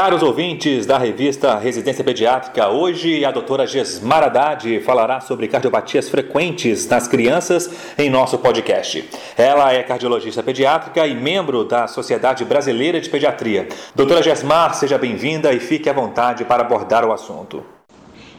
Caros ouvintes da revista Residência Pediátrica, hoje a doutora Gesmar Haddad falará sobre cardiopatias frequentes nas crianças em nosso podcast. Ela é cardiologista pediátrica e membro da Sociedade Brasileira de Pediatria. Doutora Gesmar, seja bem-vinda e fique à vontade para abordar o assunto.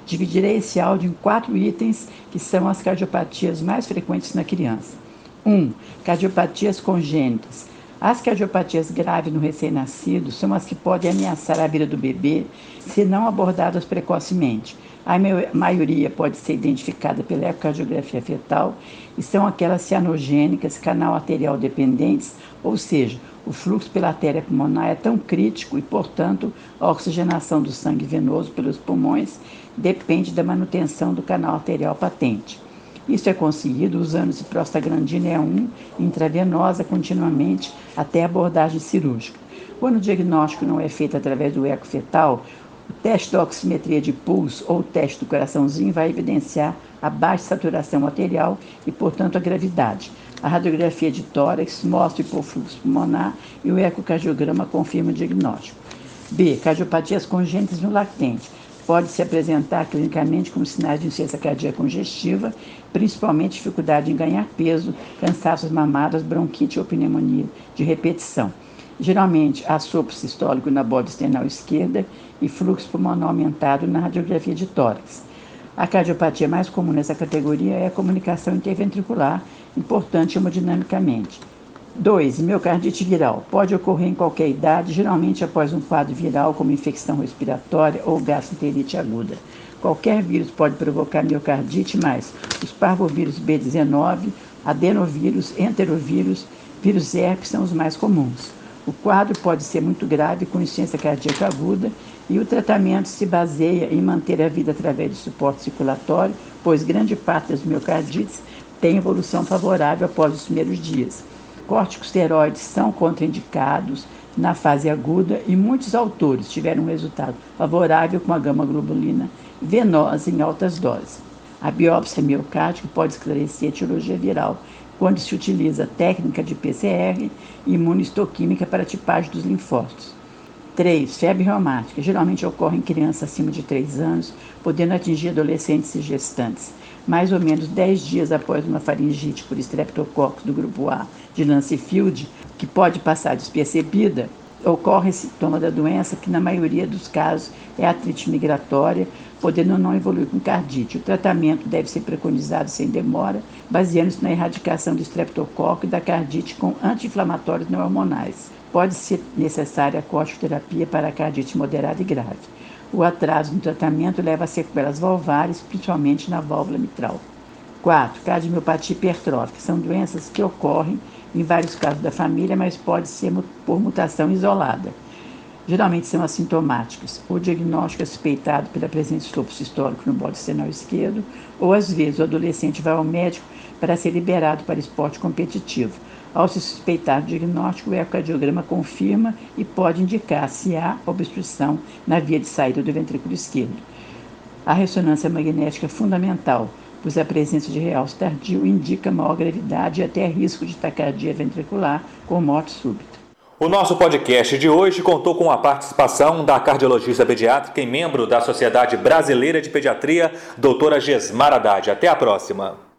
Dividirei esse áudio em quatro itens que são as cardiopatias mais frequentes na criança. 1. Um, cardiopatias congênitas as cardiopatias graves no recém-nascido são as que podem ameaçar a vida do bebê se não abordadas precocemente. A maioria pode ser identificada pela ecocardiografia fetal e são aquelas cianogênicas, canal arterial dependentes, ou seja, o fluxo pela artéria pulmonar é tão crítico e, portanto, a oxigenação do sangue venoso pelos pulmões depende da manutenção do canal arterial patente. Isso é conseguido usando ciprostaglandina E1 intravenosa continuamente até abordagem cirúrgica. Quando o diagnóstico não é feito através do eco fetal, o teste de oximetria de pulso ou o teste do coraçãozinho vai evidenciar a baixa saturação arterial e, portanto, a gravidade. A radiografia de tórax mostra o hipofluxo pulmonar e o ecocardiograma confirma o diagnóstico. B. Cardiopatias congênitas no lactente pode se apresentar clinicamente como sinais de insuficiência cardíaca congestiva, principalmente dificuldade em ganhar peso, cansaços mamadas, bronquite ou pneumonia de repetição. Geralmente, há sopro sistólico na borda external esquerda e fluxo pulmonar aumentado na radiografia de tórax. A cardiopatia mais comum nessa categoria é a comunicação interventricular, importante hemodinamicamente. 2. Miocardite viral. Pode ocorrer em qualquer idade, geralmente após um quadro viral, como infecção respiratória ou gastroenterite aguda. Qualquer vírus pode provocar miocardite, mas os parvovírus B19, adenovírus, enterovírus, vírus herpes são os mais comuns. O quadro pode ser muito grave, com insuficiência cardíaca aguda, e o tratamento se baseia em manter a vida através de suporte circulatório, pois grande parte das miocardites tem evolução favorável após os primeiros dias corticosteroides são contraindicados na fase aguda e muitos autores tiveram um resultado favorável com a gama-globulina venosa em altas doses. A biópsia miocárdica pode esclarecer a etiologia viral quando se utiliza técnica de PCR e imunistoquímica para a tipagem dos linfócitos. 3. Febre reumática. Geralmente ocorre em crianças acima de 3 anos, podendo atingir adolescentes e gestantes mais ou menos 10 dias após uma faringite por estreptococcus do grupo A de Lancefield, que pode passar despercebida, ocorre sintoma da doença, que na maioria dos casos é artrite migratória, podendo não evoluir com cardite. O tratamento deve ser preconizado sem demora, baseando-se na erradicação do estreptococcus e da cardite com anti-inflamatórios não hormonais. Pode ser necessária a corticoterapia para a cardite moderada e grave. O atraso no tratamento leva a sequelas valvares, principalmente na válvula mitral. 4. Cardiomiopatia hipertrófica. São doenças que ocorrem em vários casos da família, mas pode ser por mutação isolada. Geralmente são assintomáticas. O diagnóstico é suspeitado pela presença de sopro sistólico no bode senal esquerdo, ou às vezes o adolescente vai ao médico para ser liberado para esporte competitivo. Ao se suspeitar do diagnóstico, o ecocardiograma confirma e pode indicar se há obstrução na via de saída do ventrículo esquerdo. A ressonância magnética é fundamental, pois a presença de realce tardio indica maior gravidade e até risco de taquicardia ventricular com morte súbita. O nosso podcast de hoje contou com a participação da cardiologista pediátrica e membro da Sociedade Brasileira de Pediatria, doutora Gesmar Haddad. Até a próxima.